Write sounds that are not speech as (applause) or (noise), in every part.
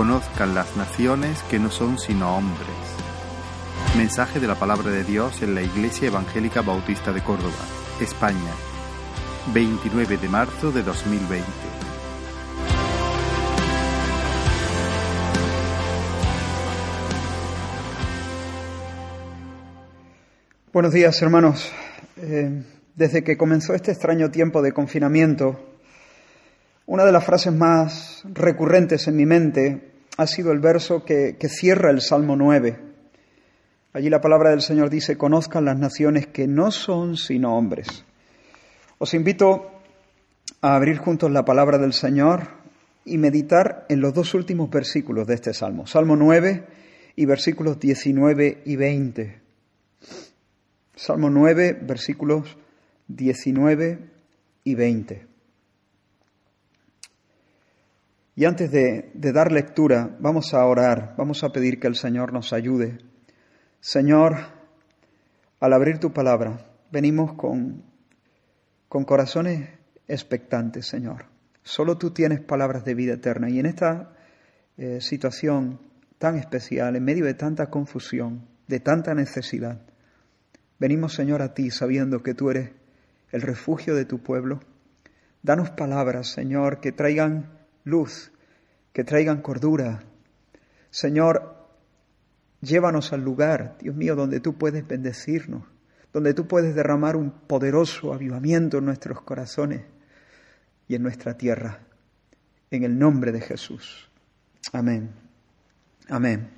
conozcan las naciones que no son sino hombres. Mensaje de la palabra de Dios en la Iglesia Evangélica Bautista de Córdoba, España, 29 de marzo de 2020. Buenos días, hermanos. Eh, desde que comenzó este extraño tiempo de confinamiento, una de las frases más recurrentes en mi mente ha sido el verso que, que cierra el Salmo 9. Allí la palabra del Señor dice, conozcan las naciones que no son sino hombres. Os invito a abrir juntos la palabra del Señor y meditar en los dos últimos versículos de este Salmo, Salmo 9 y versículos 19 y 20. Salmo 9, versículos 19 y 20. Y antes de, dar lectura, vamos a orar, vamos a pedir que el Señor nos ayude. Señor, al abrir tu palabra, venimos con, con corazones expectantes, Señor. Solo tú tienes palabras de vida eterna. Y en esta eh, situación tan especial, en medio de tanta confusión, de tanta necesidad, Venimos, Señor, a ti sabiendo que tú eres el refugio de tu pueblo. Danos palabras, Señor, que traigan luz, que traigan cordura. Señor, llévanos al lugar, Dios mío, donde tú puedes bendecirnos, donde tú puedes derramar un poderoso avivamiento en nuestros corazones y en nuestra tierra. En el nombre de Jesús. Amén. Amén.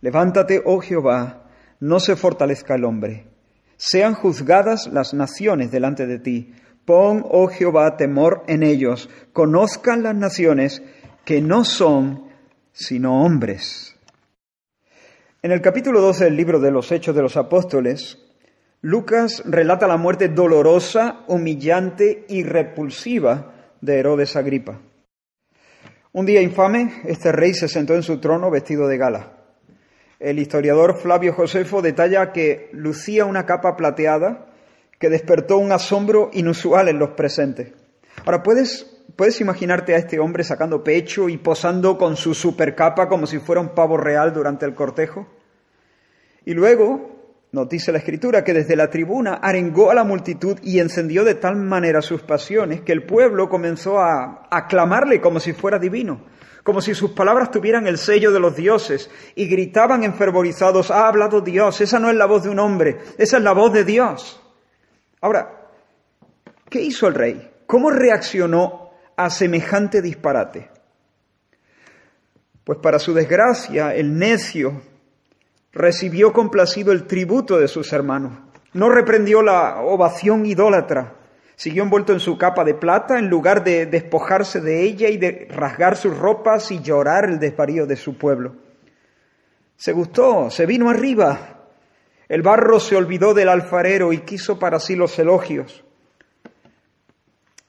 Levántate, oh Jehová, no se fortalezca el hombre sean juzgadas las naciones delante de ti. Pon, oh Jehová, temor en ellos. Conozcan las naciones que no son sino hombres. En el capítulo 12 del libro de los Hechos de los Apóstoles, Lucas relata la muerte dolorosa, humillante y repulsiva de Herodes Agripa. Un día infame, este rey se sentó en su trono vestido de gala. El historiador Flavio Josefo detalla que lucía una capa plateada que despertó un asombro inusual en los presentes. Ahora, ¿puedes, puedes imaginarte a este hombre sacando pecho y posando con su supercapa como si fuera un pavo real durante el cortejo? Y luego, nos dice la escritura, que desde la tribuna arengó a la multitud y encendió de tal manera sus pasiones que el pueblo comenzó a aclamarle como si fuera divino como si sus palabras tuvieran el sello de los dioses, y gritaban enfervorizados, ha hablado Dios, esa no es la voz de un hombre, esa es la voz de Dios. Ahora, ¿qué hizo el rey? ¿Cómo reaccionó a semejante disparate? Pues para su desgracia, el necio recibió complacido el tributo de sus hermanos, no reprendió la ovación idólatra, Siguió envuelto en su capa de plata en lugar de despojarse de ella y de rasgar sus ropas y llorar el desvarío de su pueblo. Se gustó, se vino arriba. El barro se olvidó del alfarero y quiso para sí los elogios.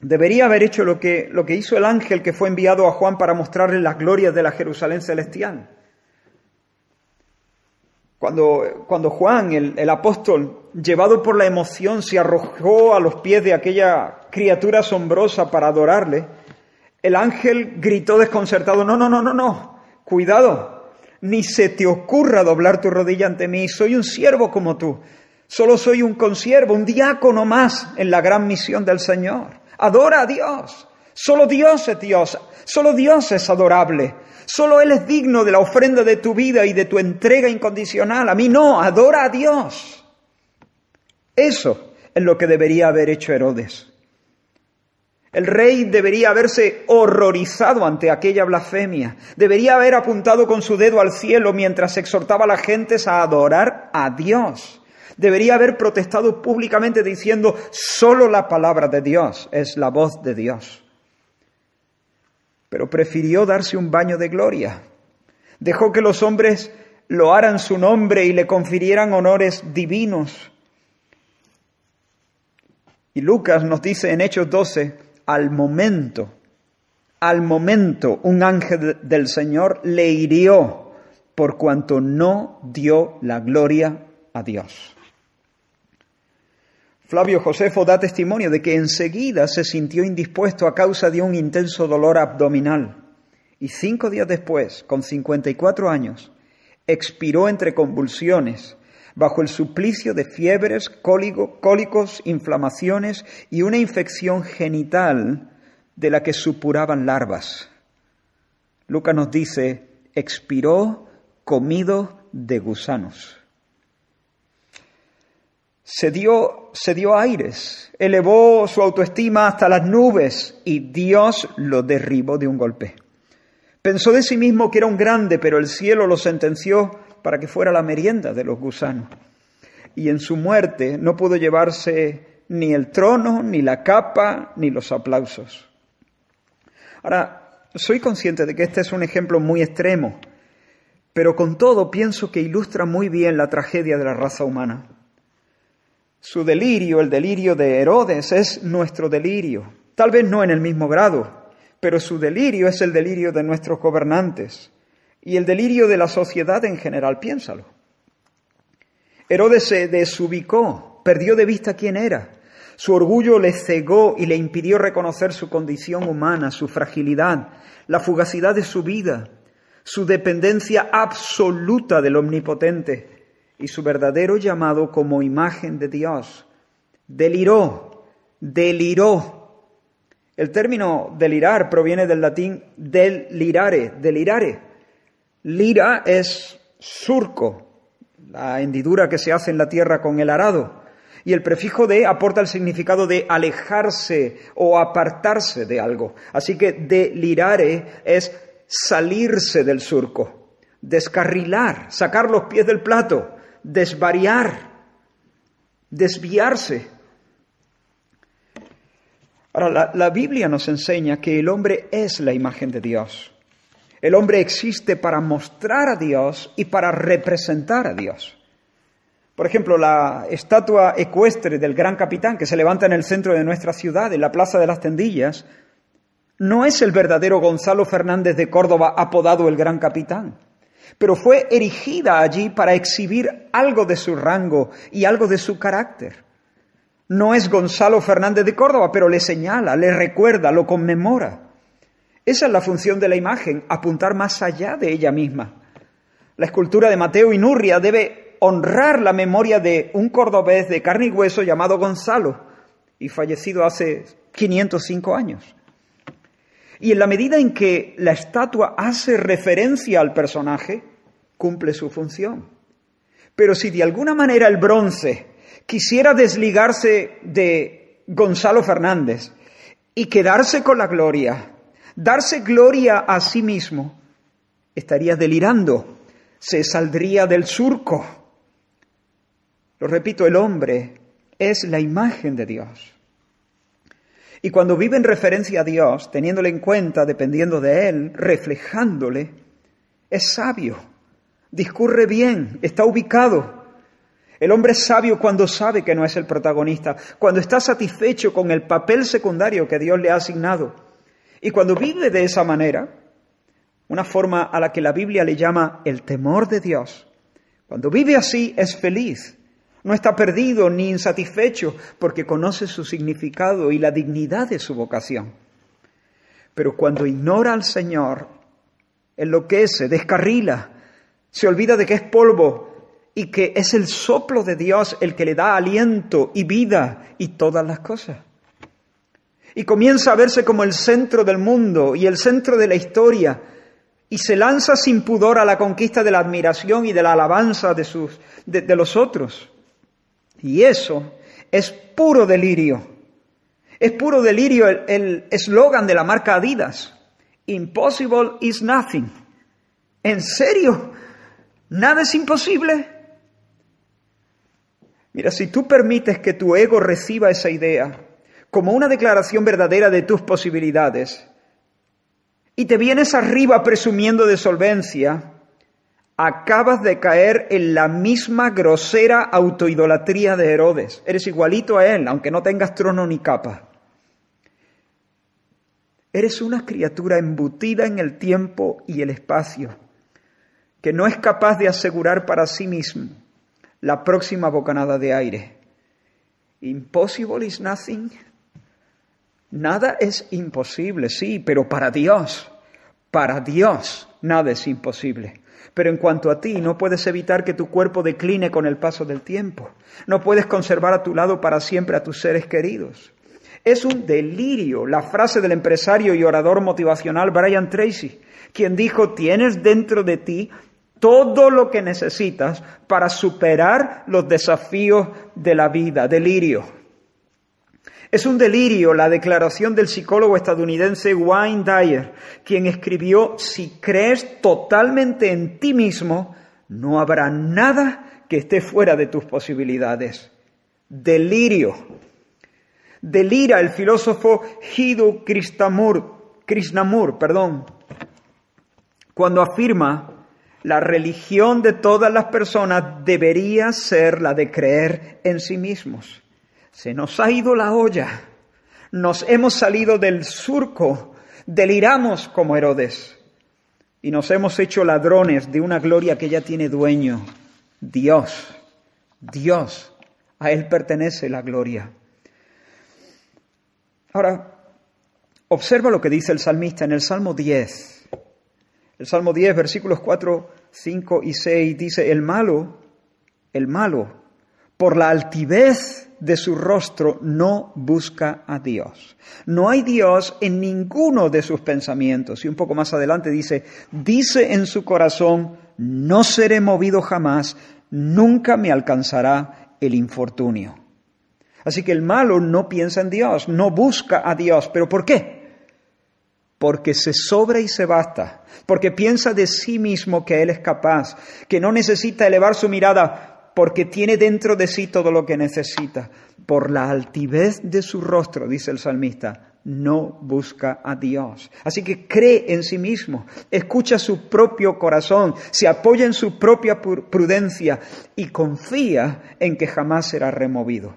Debería haber hecho lo que, lo que hizo el ángel que fue enviado a Juan para mostrarle las glorias de la Jerusalén celestial. Cuando, cuando Juan, el, el, apóstol, llevado por la emoción, se arrojó a los pies de aquella criatura asombrosa para adorarle, el ángel gritó desconcertado, no, no, no, no, no, cuidado, ni se te ocurra doblar tu rodilla ante mí, soy un siervo como tú, solo soy un consiervo, un diácono más en la gran misión del Señor. Adora a Dios, solo Dios es Dios, solo Dios es adorable. Solo Él es digno de la ofrenda de tu vida y de tu entrega incondicional. A mí no, adora a Dios. Eso es lo que debería haber hecho Herodes. El rey debería haberse horrorizado ante aquella blasfemia. Debería haber apuntado con su dedo al cielo mientras exhortaba a las gentes a adorar a Dios. Debería haber protestado públicamente diciendo, solo la palabra de Dios es la voz de Dios pero prefirió darse un baño de gloria. Dejó que los hombres loaran su nombre y le confirieran honores divinos. Y Lucas nos dice en Hechos 12, al momento, al momento un ángel del Señor le hirió por cuanto no dio la gloria a Dios. Flavio Josefo da testimonio de que enseguida se sintió indispuesto a causa de un intenso dolor abdominal y cinco días después, con 54 años, expiró entre convulsiones, bajo el suplicio de fiebres, cólicos, inflamaciones y una infección genital de la que supuraban larvas. Lucas nos dice, expiró comido de gusanos. Se dio, se dio aires, elevó su autoestima hasta las nubes y Dios lo derribó de un golpe. Pensó de sí mismo que era un grande, pero el cielo lo sentenció para que fuera la merienda de los gusanos. Y en su muerte no pudo llevarse ni el trono, ni la capa, ni los aplausos. Ahora, soy consciente de que este es un ejemplo muy extremo, pero con todo pienso que ilustra muy bien la tragedia de la raza humana. Su delirio, el delirio de Herodes, es nuestro delirio, tal vez no en el mismo grado, pero su delirio es el delirio de nuestros gobernantes y el delirio de la sociedad en general, piénsalo. Herodes se desubicó, perdió de vista quién era. Su orgullo le cegó y le impidió reconocer su condición humana, su fragilidad, la fugacidad de su vida, su dependencia absoluta del Omnipotente y su verdadero llamado como imagen de Dios. Deliró, deliró el término delirar proviene del latín delirare, delirare. Lira es surco, la hendidura que se hace en la tierra con el arado. Y el prefijo de aporta el significado de alejarse o apartarse de algo. Así que delirare es salirse del surco, descarrilar, sacar los pies del plato, desvariar, desviarse. Ahora, la, Biblia nos enseña que el hombre es la imagen de Dios. El hombre existe para mostrar a Dios y para representar a Dios. Por ejemplo, la estatua ecuestre del gran capitán que se levanta en el centro de nuestra ciudad, en la Plaza de las Tendillas, no es el verdadero Gonzalo Fernández de Córdoba apodado el gran capitán, pero fue erigida allí para exhibir algo de su rango y algo de su carácter. No es Gonzalo Fernández de Córdoba, pero le señala, le recuerda, lo conmemora. Esa es la función de la imagen, apuntar más allá de ella misma. La escultura de Mateo Inurria debe honrar la memoria de un cordobés de carne y hueso llamado Gonzalo y fallecido hace 505 años. Y en la medida en que la estatua hace referencia al personaje, cumple su función. Pero si de alguna manera el bronce quisiera desligarse de Gonzalo Fernández y quedarse con la gloria, darse gloria a sí mismo, estaría delirando, se saldría del surco. Lo repito, el hombre es la imagen de Dios. Y cuando vive en referencia a Dios, teniéndole en cuenta, dependiendo de Él, reflejándole, es sabio, discurre bien, está ubicado, el hombre es sabio cuando sabe que no es el protagonista, cuando está satisfecho con el papel secundario que Dios le ha asignado. Y cuando vive de esa manera, una forma a la que la Biblia le llama el temor de Dios, cuando vive así es feliz, no está perdido ni insatisfecho porque conoce su significado y la dignidad de su vocación. Pero cuando ignora al Señor, enloquece, descarrila, se olvida de que es polvo y que es el soplo de Dios el que le da aliento y vida y todas las cosas. Y comienza a verse como el centro del mundo y el centro de la historia y se lanza sin pudor a la conquista de la admiración y de la alabanza de, sus, de, los otros. Y eso es puro delirio. Es puro delirio el eslogan de la marca Adidas. Impossible is nothing. ¿En serio? ¿Nada es imposible? Mira, si tú permites que tu ego reciba esa idea como una declaración verdadera de tus posibilidades y te vienes arriba presumiendo de solvencia, acabas de caer en la misma grosera autoidolatría de Herodes. Eres igualito a él, aunque no tengas trono ni capa. Eres una criatura embutida en el tiempo y el espacio, que no es capaz de asegurar para sí mismo la próxima bocanada de aire. Impossible is nothing. Nada es imposible, sí, pero para Dios, Para Dios nada es imposible. Pero en cuanto a ti, no puedes evitar que tu cuerpo decline con el paso del tiempo. No puedes conservar a tu lado para siempre a tus seres queridos. Es un delirio la frase del empresario y orador motivacional Brian Tracy, quien dijo, tienes dentro de ti todo lo que necesitas para superar los desafíos de la vida. Delirio. Es un delirio la declaración del psicólogo estadounidense Wayne Dyer, quien escribió, si crees totalmente en ti mismo, no habrá nada que esté fuera de tus posibilidades. Delirio. Delira el filósofo Hiddu Krishnamur, perdón, cuando afirma la religión de todas las personas debería ser la de creer en sí mismos. Se nos ha ido la olla, nos hemos salido del surco, deliramos como Herodes. Y nos hemos hecho ladrones de una gloria que ya tiene dueño, Dios, Dios, a Él pertenece la gloria. Ahora, observa lo que dice el salmista en el Salmo 10. El Salmo 10, versículos 4, 5 y 6 dice, el malo, el malo, por la altivez de su rostro no busca a Dios. No hay Dios en ninguno de sus pensamientos. Y un poco más adelante dice, dice en su corazón, no seré movido jamás, nunca me alcanzará el infortunio. Así que el malo no piensa en Dios, no busca a Dios. ¿Pero por qué? Porque se sobra y se basta, porque piensa de sí mismo que Él es capaz, que no necesita elevar su mirada porque tiene dentro de sí todo lo que necesita. Por la altivez de su rostro, dice el salmista, no busca a Dios. Así que cree en sí mismo, escucha su propio corazón, se apoya en su propia prudencia y confía en que jamás será removido.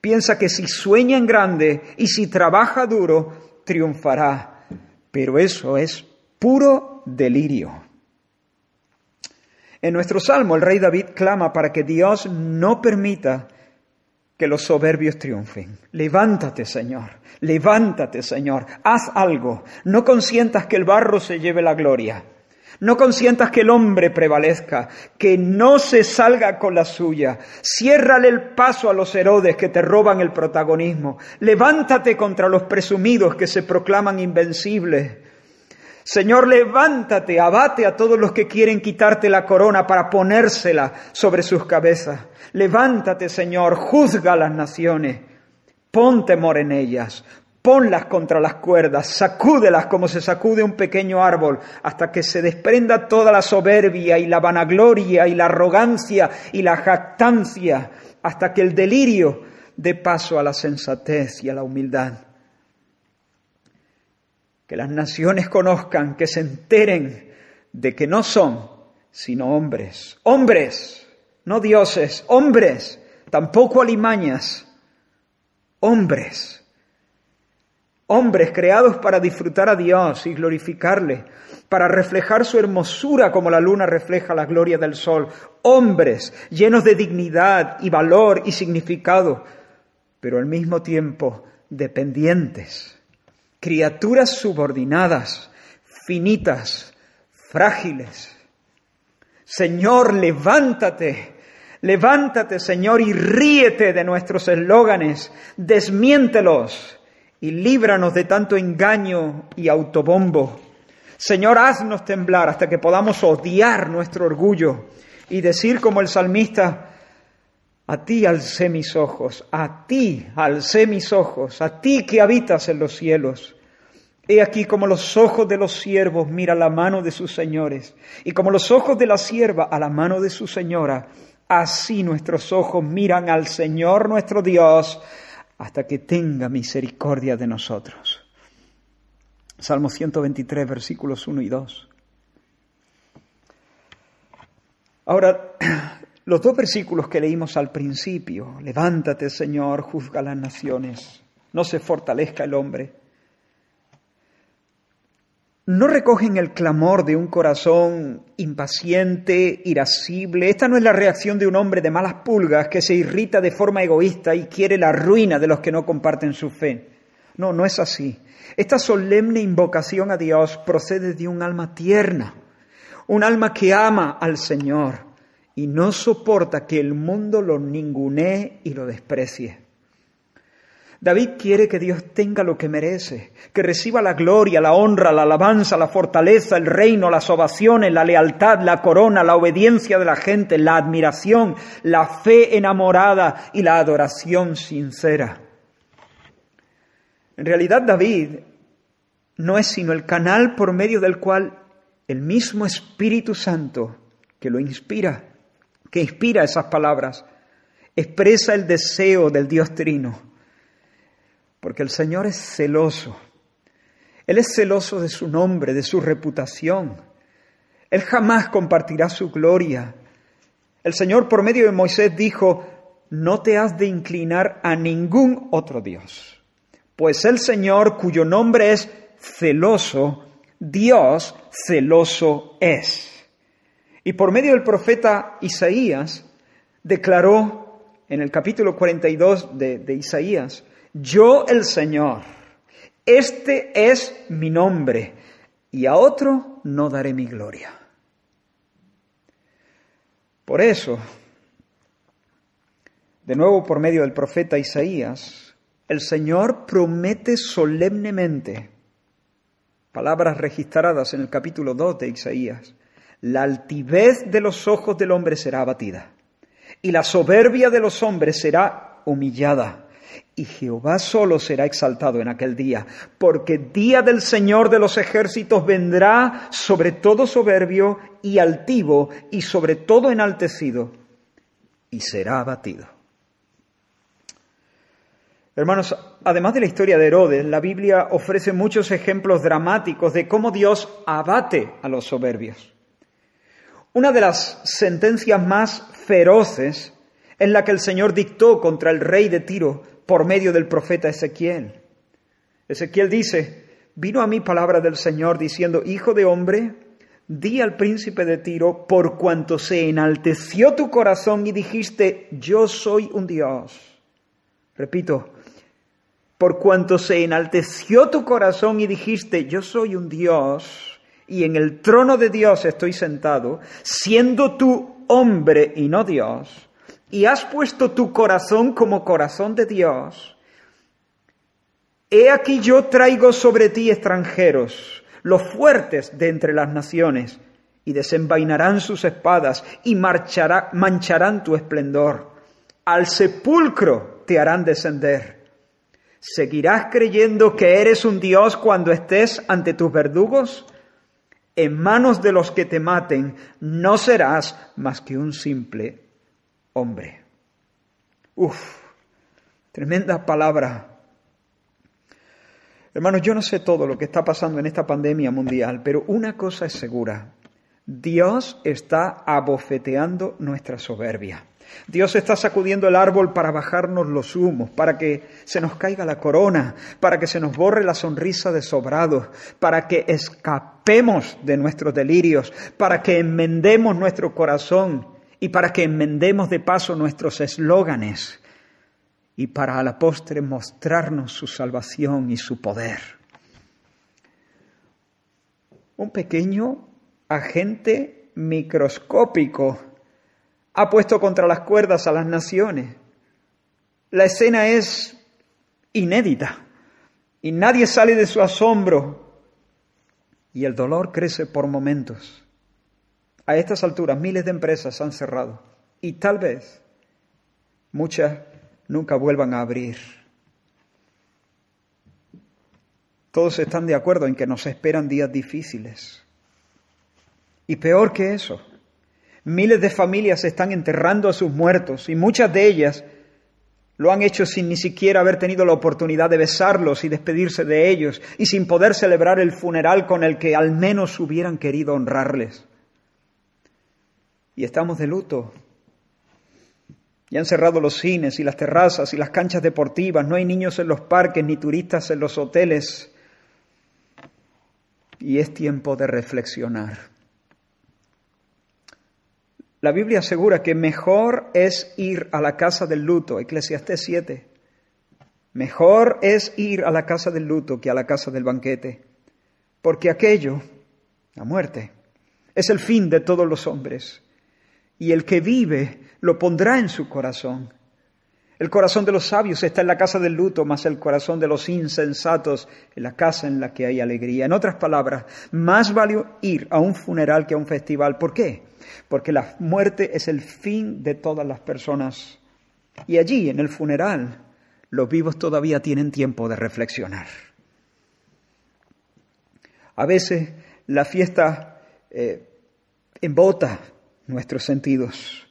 Piensa que si sueña en grande y si trabaja duro, triunfará. Pero eso es puro delirio. En nuestro salmo, el rey David clama para que Dios no permita que los soberbios triunfen. Levántate, Señor, levántate, Señor, haz algo. No consientas que el barro se lleve la gloria. No consientas que el hombre prevalezca, que no se salga con la suya. Ciérrale el paso a los Herodes que te roban el protagonismo. Levántate contra los presumidos que se proclaman invencibles. Señor, levántate, abate a todos los que quieren quitarte la corona para ponérsela sobre sus cabezas. Levántate, Señor, juzga a las naciones, pon temor en ellas, ponlas contra las cuerdas, sacúdelas como se sacude un pequeño árbol, hasta que se desprenda toda la soberbia y la vanagloria y la arrogancia y la jactancia, hasta que el delirio dé paso a la sensatez y a la humildad que las naciones conozcan, que se enteren de que no son sino hombres, hombres, no dioses, hombres, tampoco alimañas, hombres, hombres creados para disfrutar a Dios y glorificarle, para reflejar su hermosura como la luna refleja la gloria del sol, hombres llenos de dignidad y valor y significado, pero al mismo tiempo dependientes criaturas subordinadas, finitas, frágiles. Señor, levántate, levántate, Señor, y ríete de nuestros eslóganes, desmiéntelos y líbranos de tanto engaño y autobombo. Señor, haznos temblar hasta que podamos odiar nuestro orgullo y decir como el salmista, a ti alcé mis ojos, a ti alcé mis ojos, a ti que habitas en los cielos. He aquí como los ojos de los siervos mira la mano de sus señores, y como los ojos de la sierva a la mano de su señora, así nuestros ojos miran al Señor nuestro Dios hasta que tenga misericordia de nosotros. Salmo 123, versículos 1 y 2. Ahora, (clears throat) los dos versículos que leímos al principio, levántate Señor, juzga las naciones, no se fortalezca el hombre, no recogen el clamor de un corazón impaciente, irascible. Esta no es la reacción de un hombre de malas pulgas que se irrita de forma egoísta y quiere la ruina de los que no comparten su fe. No, no es así. Esta solemne invocación a Dios procede de un alma tierna, un alma que ama al Señor y no soporta que el mundo lo ningunee y lo desprecie. David quiere que Dios tenga lo que merece, que reciba la gloria, la honra, la alabanza, la fortaleza, el reino, las ovaciones, la lealtad, la corona, la obediencia de la gente, la admiración, la fe enamorada y la adoración sincera. En realidad David no es sino el canal por medio del cual el mismo Espíritu Santo que lo inspira, que inspira esas palabras, expresa el deseo del Dios Trino porque el Señor es celoso. Él es celoso de su nombre, de su reputación. Él jamás compartirá su gloria. El Señor por medio de Moisés dijo, no te has de inclinar a ningún otro Dios, pues el Señor cuyo nombre es celoso, Dios celoso es. Y por medio del profeta Isaías declaró en el capítulo 42 de, de Isaías, yo el Señor, este es mi nombre, y a otro no daré mi gloria. Por eso, de nuevo por medio del profeta Isaías, el Señor promete solemnemente, palabras registradas en el capítulo 2 de Isaías, la altivez de los ojos del hombre será abatida, y la soberbia de los hombres será humillada y Jehová solo será exaltado en aquel día, porque día del Señor de los ejércitos vendrá sobre todo soberbio y altivo y sobre todo enaltecido, y será abatido. Hermanos, además de la historia de Herodes, la Biblia ofrece muchos ejemplos dramáticos de cómo Dios abate a los soberbios. Una de las sentencias más feroces es la que el Señor dictó contra el rey de Tiro por medio del profeta Ezequiel. Ezequiel dice, vino a mí palabra del Señor diciendo, Hijo de hombre, di al príncipe de Tiro, por cuanto se enalteció tu corazón y dijiste, yo soy un Dios. Repito, por cuanto se enalteció tu corazón y dijiste, yo soy un Dios, y en el trono de Dios estoy sentado, siendo tú hombre y no Dios, y has puesto tu corazón como corazón de Dios, he aquí yo traigo sobre ti extranjeros, los fuertes de entre las naciones, y desenvainarán sus espadas y marchará, mancharán tu esplendor. Al sepulcro te harán descender. ¿Seguirás creyendo que eres un Dios cuando estés ante tus verdugos? En manos de los que te maten no serás más que un simple hombre. Uf, tremenda palabra. Hermanos, yo no sé todo lo que está pasando en esta pandemia mundial, pero una cosa es segura. Dios está abofeteando nuestra soberbia. Dios está sacudiendo el árbol para bajarnos los humos, para que se nos caiga la corona, para que se nos borre la sonrisa de sobrado, para que escapemos de nuestros delirios, para que enmendemos nuestro corazón y para que enmendemos de paso nuestros eslóganes y para a la postre mostrarnos su salvación y su poder. Un pequeño agente microscópico ha puesto contra las cuerdas a las naciones. La escena es inédita y nadie sale de su asombro y el dolor crece por momentos. A estas alturas miles de empresas han cerrado y tal vez muchas nunca vuelvan a abrir. Todos están de acuerdo en que nos esperan días difíciles. Y peor que eso, miles de familias están enterrando a sus muertos y muchas de ellas lo han hecho sin ni siquiera haber tenido la oportunidad de besarlos y despedirse de ellos y sin poder celebrar el funeral con el que al menos hubieran querido honrarles y estamos de luto. Y han cerrado los cines y las terrazas y las canchas deportivas, no hay niños en los parques ni turistas en los hoteles. Y es tiempo de reflexionar. La Biblia asegura que mejor es ir a la casa del luto, Eclesiastés 7, Mejor es ir a la casa del luto que a la casa del banquete, porque aquello, la muerte, es el fin de todos los hombres, y el que vive lo pondrá en su corazón. El corazón de los sabios está en la casa del luto, mas el corazón de los insensatos en la casa en la que hay alegría. En otras palabras, más vale ir a un funeral que a un festival. ¿Por qué? Porque la muerte es el fin de todas las personas. Y allí, en el funeral, los vivos todavía tienen tiempo de reflexionar. A veces la fiesta eh, embota nuestros sentidos,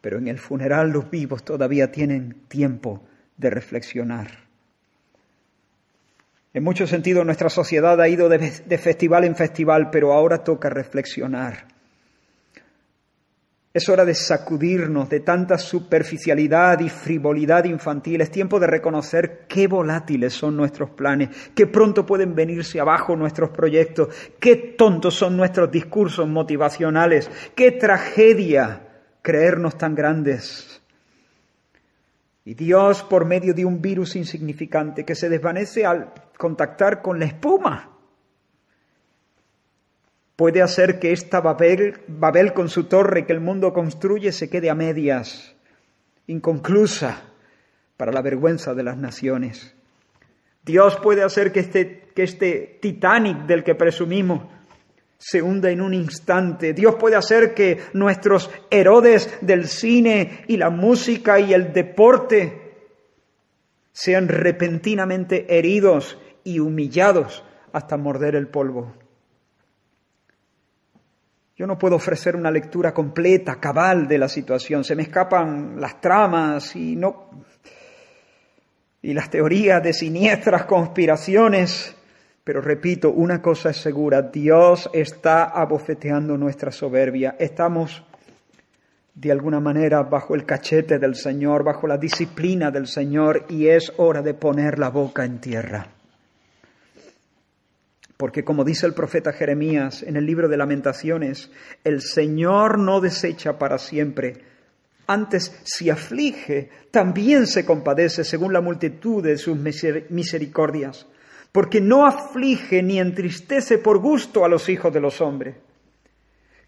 pero en el funeral los vivos todavía tienen tiempo de reflexionar. En muchos sentidos nuestra sociedad ha ido de festival en festival, pero ahora toca reflexionar es hora de sacudirnos de tanta superficialidad y frivolidad infantil. Es tiempo de reconocer qué volátiles son nuestros planes, qué pronto pueden venirse abajo nuestros proyectos, qué tontos son nuestros discursos motivacionales, qué tragedia creernos tan grandes. Y Dios, por medio de un virus insignificante que se desvanece al contactar con la espuma, puede hacer que esta Babel, Babel con su torre que el mundo construye se quede a medias, inconclusa, para la vergüenza de las naciones. Dios puede hacer que este, que este Titanic del que presumimos se hunda en un instante. Dios puede hacer que nuestros Herodes del cine y la música y el deporte sean repentinamente heridos y humillados hasta morder el polvo. Yo no puedo ofrecer una lectura completa, cabal de la situación. Se me escapan las tramas y no y las teorías de siniestras conspiraciones. Pero repito, una cosa es segura, Dios está abofeteando nuestra soberbia. Estamos de alguna manera bajo el cachete del Señor, bajo la disciplina del Señor y es hora de poner la boca en tierra. Porque como dice el profeta Jeremías en el libro de lamentaciones, el Señor no desecha para siempre. Antes, si aflige, también se compadece según la multitud de sus misericordias. Porque no aflige ni entristece por gusto a los hijos de los hombres.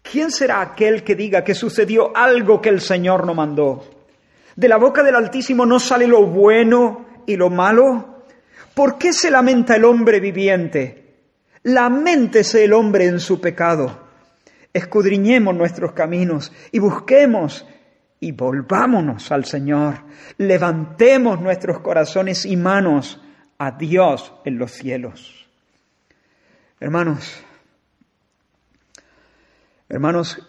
¿Quién será aquel que diga que sucedió algo que el Señor no mandó? ¿De la boca del Altísimo no sale lo bueno y lo malo? ¿Por qué se lamenta el hombre viviente? Lamentese el hombre en su pecado. Escudriñemos nuestros caminos y busquemos y volvámonos al Señor. Levantemos nuestros corazones y manos a Dios en los cielos. Hermanos, hermanos,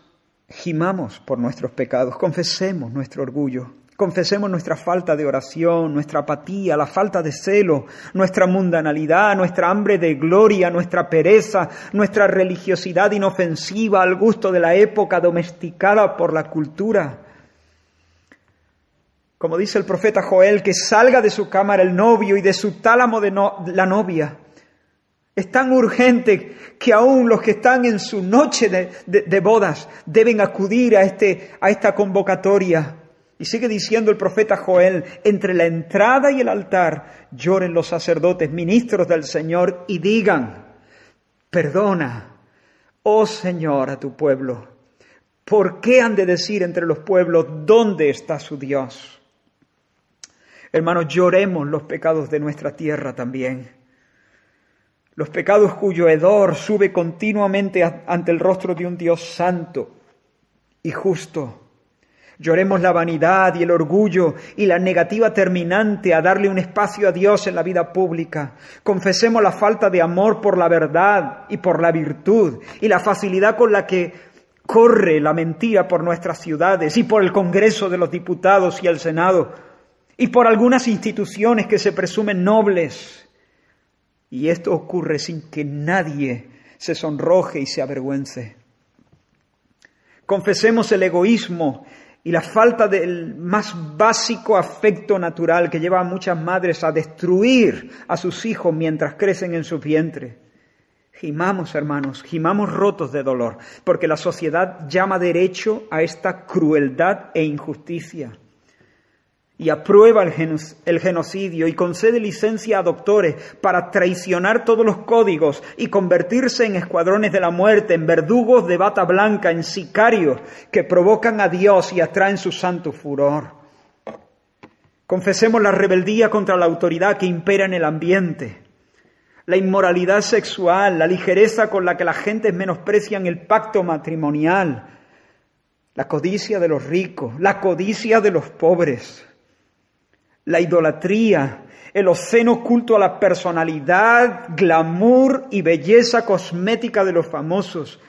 gimamos por nuestros pecados, confesemos nuestro orgullo. Confesemos nuestra falta de oración, nuestra apatía, la falta de celo, nuestra mundanalidad, nuestra hambre de gloria, nuestra pereza, nuestra religiosidad inofensiva al gusto de la época domesticada por la cultura. Como dice el profeta Joel, que salga de su cámara el novio y de su tálamo de la novia. Es tan urgente que aún los que están en su noche de, de bodas deben acudir a, este, a esta convocatoria y sigue diciendo el profeta Joel, entre la entrada y el altar lloren los sacerdotes, ministros del Señor, y digan, perdona, oh Señor, a tu pueblo. ¿Por qué han de decir entre los pueblos dónde está su Dios? Hermanos, lloremos los pecados de nuestra tierra también. Los pecados cuyo hedor sube continuamente ante el rostro de un Dios santo y justo Lloremos la vanidad y el orgullo y la negativa terminante a darle un espacio a Dios en la vida pública. Confesemos la falta de amor por la verdad y por la virtud y la facilidad con la que corre la mentira por nuestras ciudades y por el Congreso de los Diputados y el Senado y por algunas instituciones que se presumen nobles. Y esto ocurre sin que nadie se sonroje y se avergüence. Confesemos el egoísmo y la falta del más básico afecto natural que lleva a muchas madres a destruir a sus hijos mientras crecen en su vientre. Gimamos, hermanos, gimamos rotos de dolor, porque la sociedad llama derecho a esta crueldad e injusticia. Y aprueba el, genocidio y concede licencia a doctores para traicionar todos los códigos y convertirse en escuadrones de la muerte, en verdugos de bata blanca, en sicarios que provocan a Dios y atraen su santo furor. Confesemos la rebeldía contra la autoridad que impera en el ambiente, la inmoralidad sexual, la ligereza con la que las gentes menosprecian el pacto matrimonial, la codicia de los ricos, la codicia de los pobres, la idolatría, el oceno culto a la personalidad, glamour y belleza cosmética de los famosos,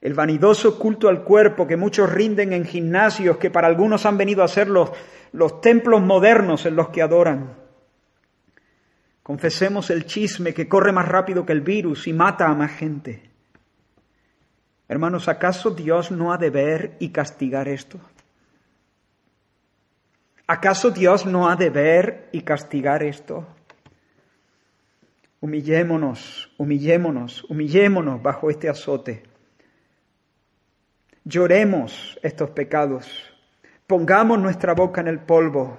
el vanidoso culto al cuerpo que muchos rinden en gimnasios que para algunos han venido a ser los, los templos modernos en los que adoran. Confesemos el chisme que corre más rápido que el virus y mata a más gente. Hermanos, ¿acaso Dios no ha de ver y castigar esto? ¿Acaso Dios no ha de ver y castigar esto? Humillémonos, humillémonos, humillémonos bajo este azote. Lloremos estos pecados. Pongamos nuestra boca en el polvo.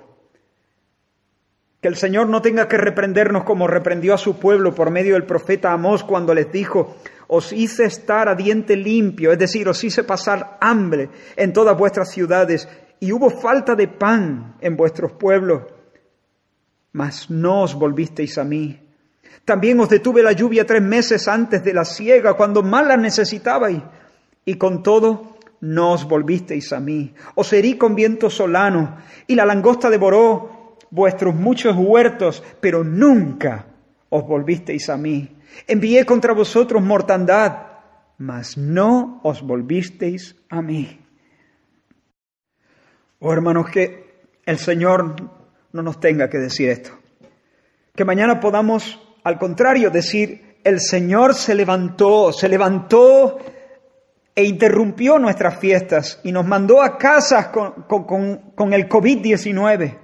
Que el Señor no tenga que reprendernos como reprendió a su pueblo por medio del profeta Amós cuando les dijo, os hice estar a diente limpio, es decir, os hice pasar hambre en todas vuestras ciudades y hubo falta de pan en vuestros pueblos, mas no os volvisteis a mí. También os detuve la lluvia tres meses antes de la siega, cuando más la necesitabais, y con todo no os volvisteis a mí. Os herí con viento solano, y la langosta devoró vuestros muchos huertos, pero nunca os volvisteis a mí. Envié contra vosotros mortandad, mas no os volvisteis a mí. Oh hermanos, que el Señor no nos tenga que decir esto. Que mañana podamos, al contrario, decir, el Señor se levantó, se levantó e interrumpió nuestras fiestas y nos mandó a casas con, el COVID-19.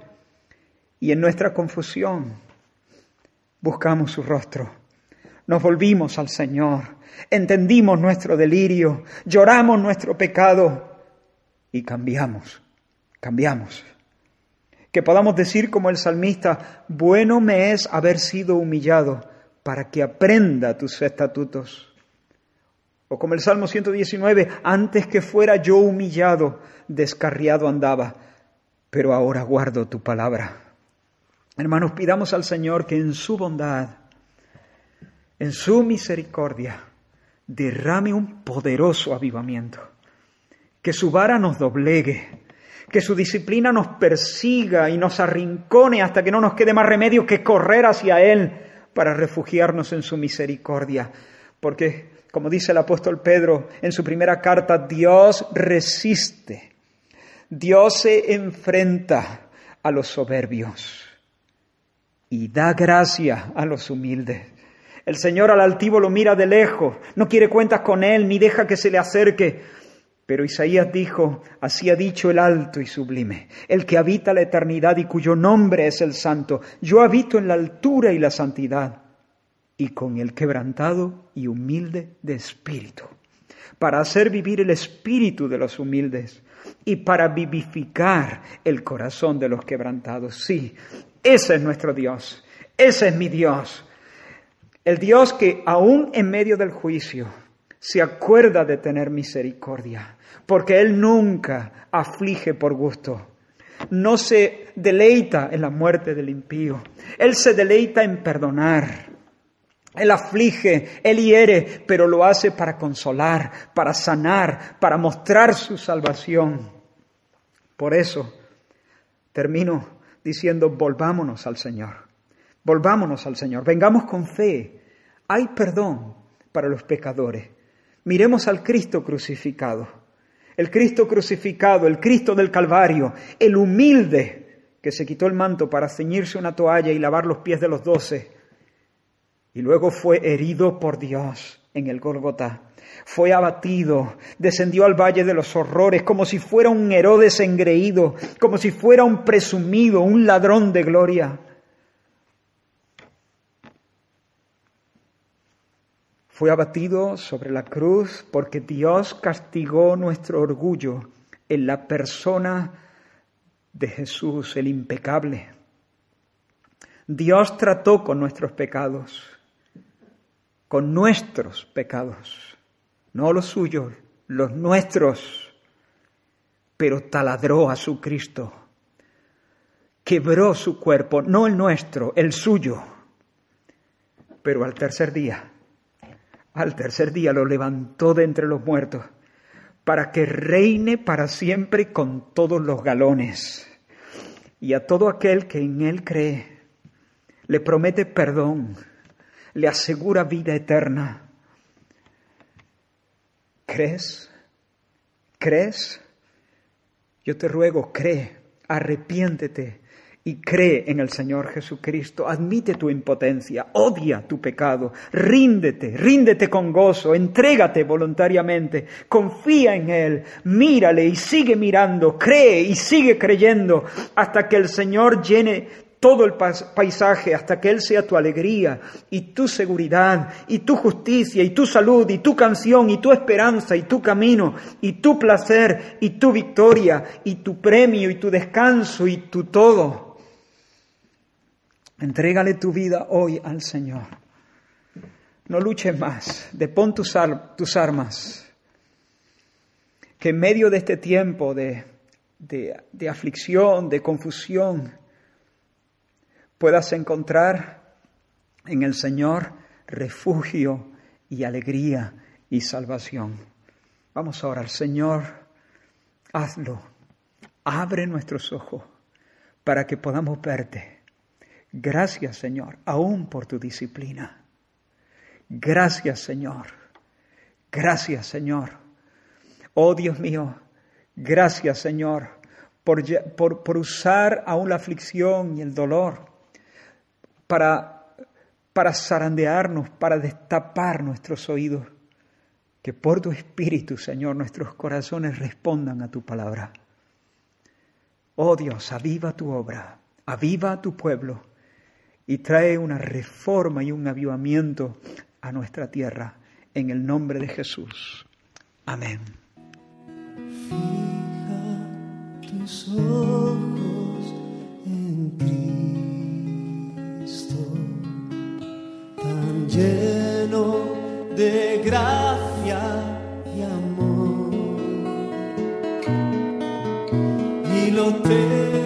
Y en nuestra confusión buscamos su rostro. Nos volvimos al Señor, entendimos nuestro delirio, lloramos nuestro pecado y cambiamos, cambiamos. Que podamos decir como el salmista, bueno me es haber sido humillado para que aprenda tus estatutos. O como el Salmo 119, antes que fuera yo humillado, descarriado andaba, pero ahora guardo tu palabra. Hermanos, pidamos al Señor que en su bondad, en su misericordia, derrame un poderoso avivamiento, que su vara nos doblegue, que su disciplina nos persiga y nos arrincone hasta que no nos quede más remedio que correr hacia Él para refugiarnos en su misericordia, porque como dice el apóstol Pedro en su primera carta, Dios resiste, Dios se enfrenta a los soberbios y da gracia a los humildes. El Señor al altivo lo mira de lejos, no quiere cuentas con él, ni deja que se le acerque. Pero Isaías dijo, así ha dicho el alto y sublime, el que habita la eternidad y cuyo nombre es el santo. Yo habito en la altura y la santidad y con el quebrantado y humilde de espíritu, para hacer vivir el espíritu de los humildes y para vivificar el corazón de los quebrantados. Sí, ese es nuestro Dios, ese es mi Dios, el Dios que aún en medio del juicio se acuerda de tener misericordia, porque Él nunca aflige por gusto. No se deleita en la muerte del impío. Él se deleita en perdonar. Él aflige, Él hiere, pero lo hace para consolar, para sanar, para mostrar su salvación. Por eso termino diciendo, volvámonos al Señor, volvámonos al Señor, vengamos con fe. Hay perdón para los pecadores. Miremos al Cristo crucificado, el Cristo crucificado, el Cristo del Calvario, el humilde que se quitó el manto para ceñirse una toalla y lavar los pies de los doce y luego fue herido por Dios en el Gólgota. Fue abatido, descendió al valle de los horrores como si fuera un Herodes engreído, como si fuera un presumido, un ladrón de gloria. Fue abatido sobre la cruz porque Dios castigó nuestro orgullo en la persona de Jesús, el impecable. Dios trató con nuestros pecados, con nuestros pecados, no los suyos, los nuestros, pero taladró a su Cristo, quebró su cuerpo, no el nuestro, el suyo, pero al tercer día, al tercer día lo levantó de entre los muertos para que reine para siempre con todos los galones. Y a todo aquel que en Él cree, le promete perdón, le asegura vida eterna. ¿Crees? ¿Crees? Yo te ruego, cree, arrepiéntete y cree en el Señor Jesucristo, admite tu impotencia, odia tu pecado, ríndete, ríndete con gozo, entrégate voluntariamente, confía en Él, mírale y sigue mirando, cree y sigue creyendo hasta que el Señor llene todo el paisaje hasta que Él sea tu alegría y tu seguridad y tu justicia y tu salud y tu canción y tu esperanza y tu camino y tu placer y tu victoria y tu premio y tu descanso y tu todo. Entrégale tu vida hoy al Señor. No luches más, depón tus, tus armas. Que en medio de este tiempo de, de aflicción, de confusión, puedas encontrar en el Señor refugio y alegría y salvación. Vamos a orar, Señor, hazlo. Abre nuestros ojos para que podamos verte Gracias, Señor, aún por tu disciplina. Gracias, Señor. Gracias, Señor. Oh Dios mío, gracias, Señor, por, por, usar aún la aflicción y el dolor para, para zarandearnos, para destapar nuestros oídos. Que por tu Espíritu, Señor, nuestros corazones respondan a tu palabra. Oh Dios, aviva tu obra, aviva tu pueblo y trae una reforma y un avivamiento a nuestra tierra. En el nombre de Jesús. Amén. Fija tus ojos en Cristo, tan lleno de gracia y amor. Y lo te